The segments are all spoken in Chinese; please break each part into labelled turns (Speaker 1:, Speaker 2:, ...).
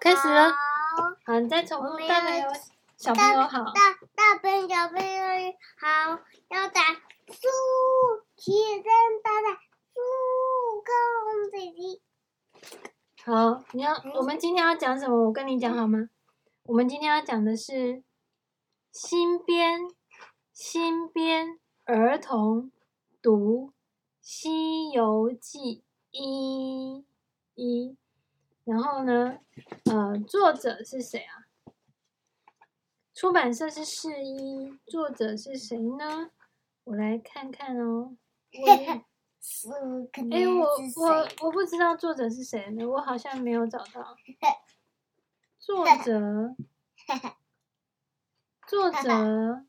Speaker 1: 开始了。好，你再重复。大朋友、小朋友好。
Speaker 2: 大大朋友、小朋友好。要打树，起身打打树，公仔鸡。
Speaker 1: 好，你要我们今天要讲什么？我跟你讲好吗？我们今天要讲的是新编新编儿童读《西游记》一一。然后呢，呃，作者是谁啊？出版社是世一，作者是谁呢？我来看看哦。我，哎，我我我不知道作者是谁呢，我好像没有找到。作者，作者，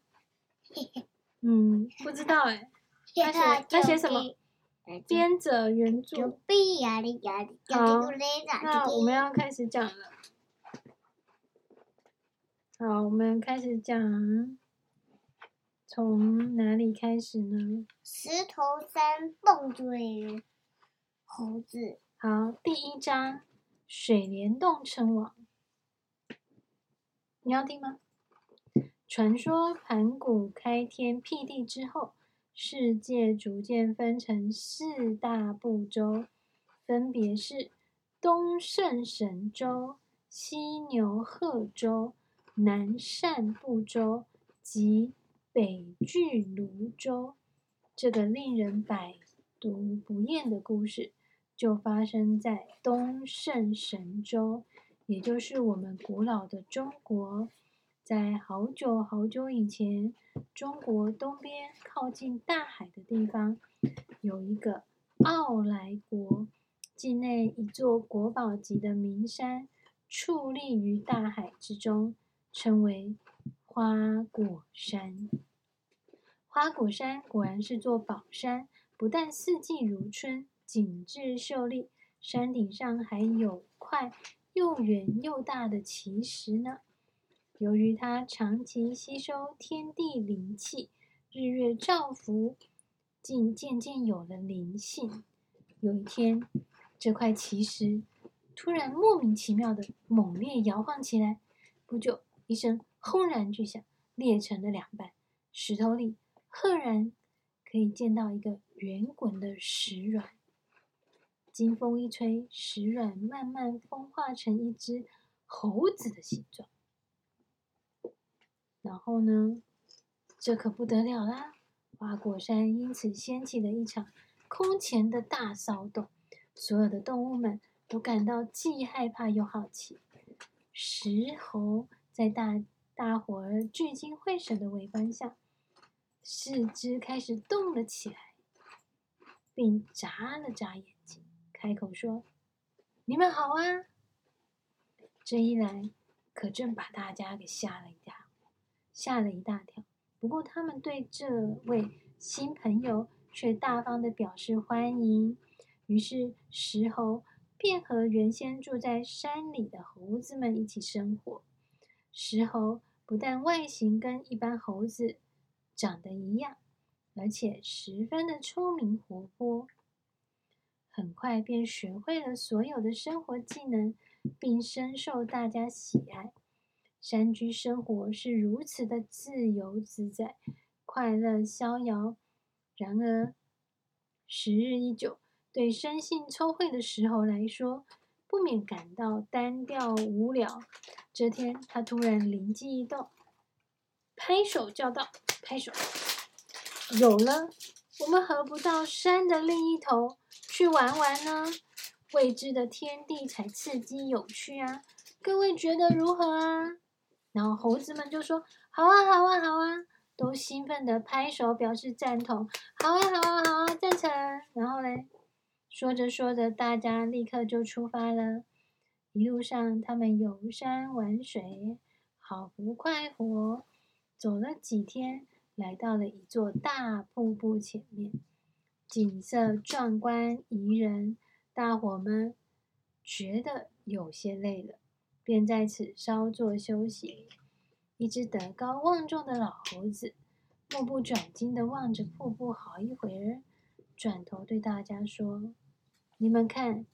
Speaker 1: 嗯，不知道哎。他写他写什么？编者原著。好，那我们要开始讲了。好，我们开始讲。从哪里开始呢？
Speaker 2: 石头山蹦嘴猴子。
Speaker 1: 好，第一章，水帘洞称王。你要听吗？传说盘古开天辟地之后。世界逐渐分成四大部洲，分别是东胜神州、西牛贺州、南赡部洲及北俱芦洲。这个令人百读不厌的故事，就发生在东胜神州，也就是我们古老的中国。在好久好久以前，中国东边靠近大海的地方，有一个傲来国，境内一座国宝级的名山，矗立于大海之中，称为花果山。花果山果然是座宝山，不但四季如春，景致秀丽，山顶上还有块又圆又大的奇石呢。由于它长期吸收天地灵气，日月照拂，竟渐渐有了灵性。有一天，这块奇石突然莫名其妙的猛烈摇晃起来，不久，一声轰然巨响，裂成了两半。石头里赫然可以见到一个圆滚的石卵。经风一吹，石卵慢慢风化成一只猴子的形状。然后呢，这可不得了啦！花果山因此掀起了一场空前的大骚动，所有的动物们都感到既害怕又好奇。石猴在大大伙儿聚精会神的围观下，四肢开始动了起来，并眨了眨眼睛，开口说：“你们好啊！”这一来，可真把大家给吓了一跳。吓了一大跳，不过他们对这位新朋友却大方的表示欢迎。于是石猴便和原先住在山里的猴子们一起生活。石猴不但外形跟一般猴子长得一样，而且十分的聪明活泼，很快便学会了所有的生活技能，并深受大家喜爱。山居生活是如此的自由自在、快乐逍遥。然而，时日一久，对生性聪慧的石猴来说，不免感到单调无聊。这天，他突然灵机一动，拍手叫道：“拍手！有了！我们何不到山的另一头去玩玩呢？未知的天地才刺激有趣啊！各位觉得如何啊？”然后猴子们就说：“好啊，好啊，好啊！”都兴奋地拍手表示赞同。“好啊，好啊，好啊，赞成！”然后嘞，说着说着，大家立刻就出发了。一路上，他们游山玩水，好不快活。走了几天，来到了一座大瀑布前面，景色壮观宜人，大伙们觉得有些累了。便在此稍作休息。一只德高望重的老猴子目不转睛地望着瀑布好一会儿，转头对大家说：“你们看，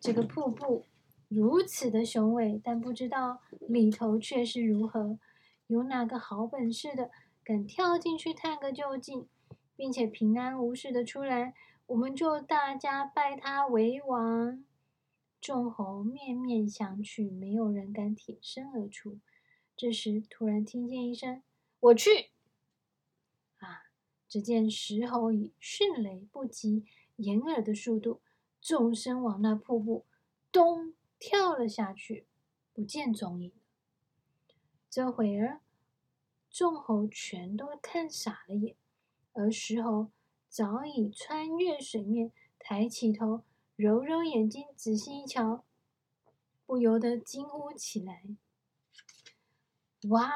Speaker 1: 这个瀑布如此的雄伟，但不知道里头却是如何。有哪个好本事的，敢跳进去探个究竟，并且平安无事的出来，我们就大家拜他为王。众猴面面相觑，没有人敢挺身而出。这时，突然听见一声：“我去！”啊！只见石猴以迅雷不及掩耳的速度，纵身往那瀑布咚跳了下去，不见踪影。这会儿，众猴全都看傻了眼，而石猴早已穿越水面，抬起头，揉揉眼睛，仔细一瞧，不由得惊呼起来：“哇！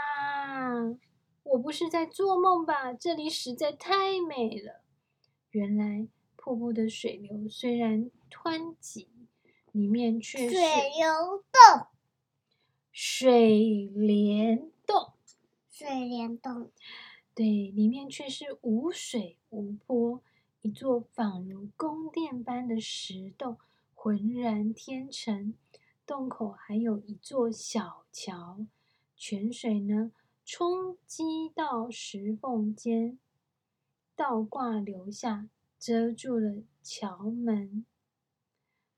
Speaker 1: 我不是在做梦吧？这里实在太美了！原来瀑布的水流虽然湍急，里面却是
Speaker 2: 水流动。”
Speaker 1: 水帘洞，
Speaker 2: 水帘洞，
Speaker 1: 对，里面却是无水无波，一座仿如宫殿般的石洞，浑然天成。洞口还有一座小桥，泉水呢，冲击到石缝间，倒挂流下，遮住了桥门，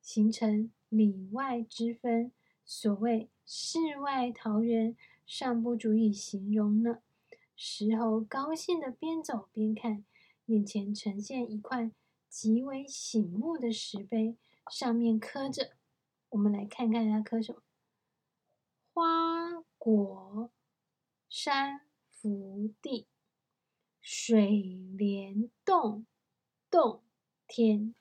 Speaker 1: 形成里外之分。所谓。世外桃源，尚不足以形容呢。石猴高兴地边走边看，眼前呈现一块极为醒目的石碑，上面刻着，我们来看看它刻什么：花果山福地，水帘洞洞天。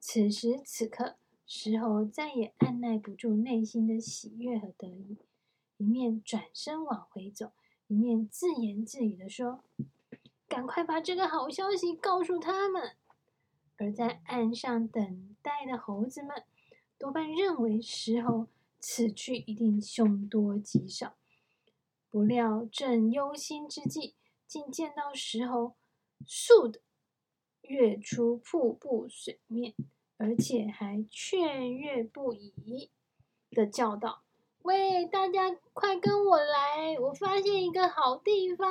Speaker 1: 此时此刻。石猴再也按捺不住内心的喜悦和得意，一面转身往回走，一面自言自语地说：“赶快把这个好消息告诉他们。”而在岸上等待的猴子们，多半认为石猴此去一定凶多吉少。不料正忧心之际，竟见到石猴“嗖”的跃出瀑布水面。而且还雀跃不已的叫道：“喂，大家快跟我来！我发现一个好地方。”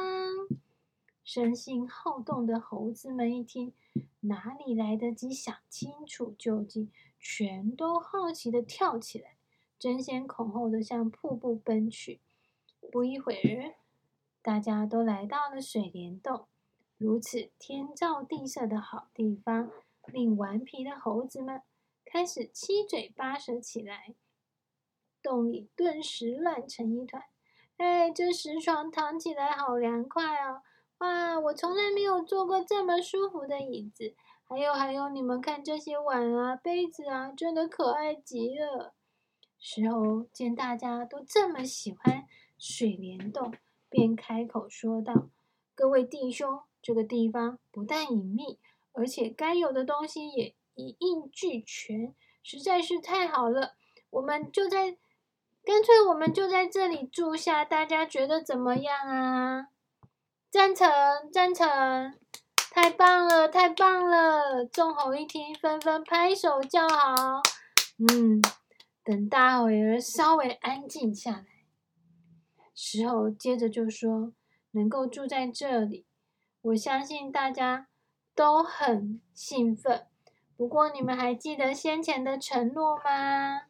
Speaker 1: 生性好动的猴子们一听，哪里来得及想清楚究竟，全都好奇的跳起来，争先恐后的向瀑布奔去。不一会儿，大家都来到了水帘洞，如此天造地设的好地方。令顽皮的猴子们开始七嘴八舌起来，洞里顿时乱成一团。哎，这石床躺起来好凉快哦！哇，我从来没有坐过这么舒服的椅子。还有还有，你们看这些碗啊、杯子啊，真的可爱极了。石猴见大家都这么喜欢水帘洞，便开口说道：“各位弟兄，这个地方不但隐秘。”而且该有的东西也一应俱全，实在是太好了。我们就在，干脆我们就在这里住下，大家觉得怎么样啊？赞成，赞成！太棒了，太棒了！众猴一听，纷纷拍手叫好。嗯，等大伙儿稍微安静下来，石猴接着就说：“能够住在这里，我相信大家。”都很兴奋，不过你们还记得先前的承诺吗？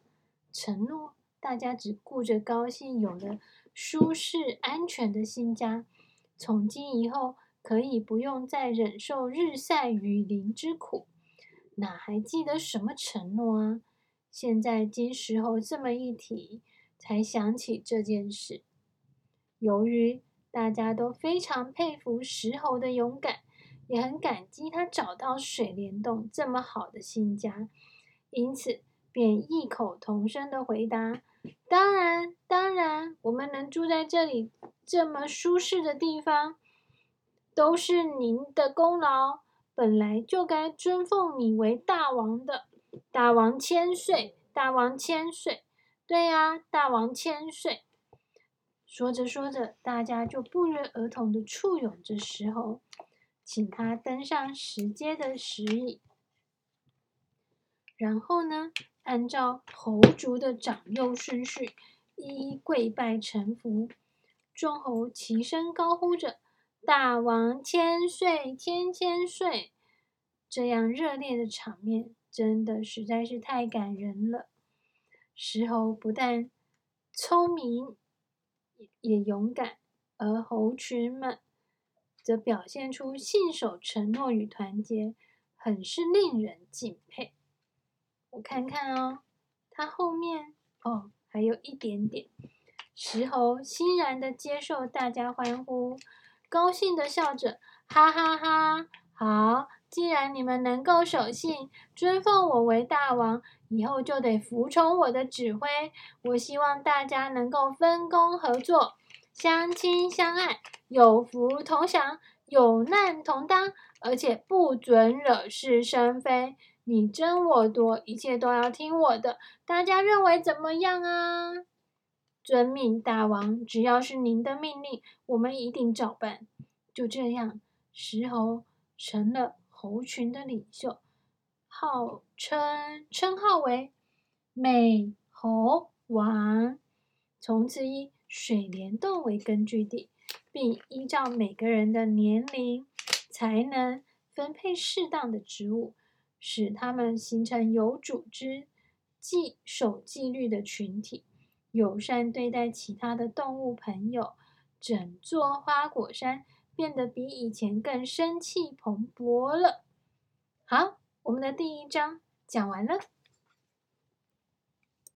Speaker 1: 承诺大家只顾着高兴，有了舒适安全的新家，从今以后可以不用再忍受日晒雨淋之苦，哪还记得什么承诺啊？现在经石猴这么一提，才想起这件事。由于大家都非常佩服石猴的勇敢。也很感激他找到水帘洞这么好的新家，因此便异口同声的回答：“当然，当然，我们能住在这里这么舒适的地方，都是您的功劳。本来就该尊奉你为大王的，大王千岁，大王千岁。对呀，大王千岁。”说着说着，大家就不约而同的簇拥着石猴。请他登上石阶的石椅，然后呢，按照猴族的长幼顺序，一一跪拜臣服。众猴齐声高呼着：“大王千岁，千千岁！”这样热烈的场面，真的实在是太感人了。石猴不但聪明，也勇敢，而猴群们则表现出信守承诺与团结，很是令人敬佩。我看看哦，它后面哦还有一点点。石猴欣然地接受大家欢呼，高兴地笑着，哈哈哈！好，既然你们能够守信，尊奉我为大王，以后就得服从我的指挥。我希望大家能够分工合作，相亲相爱，有福同享，有难同当，而且不准惹是生非。你争我夺，一切都要听我的。大家认为怎么样啊？遵命，大王。只要是您的命令，我们一定照办。就这样，石猴成了猴群的领袖，号称称号为美猴王。从此以水帘洞为根据地，并依照每个人的年龄、才能分配适当的职务。使他们形成有组织、纪守纪律的群体，友善对待其他的动物朋友。整座花果山变得比以前更生气蓬勃了。好，我们的第一章讲完了。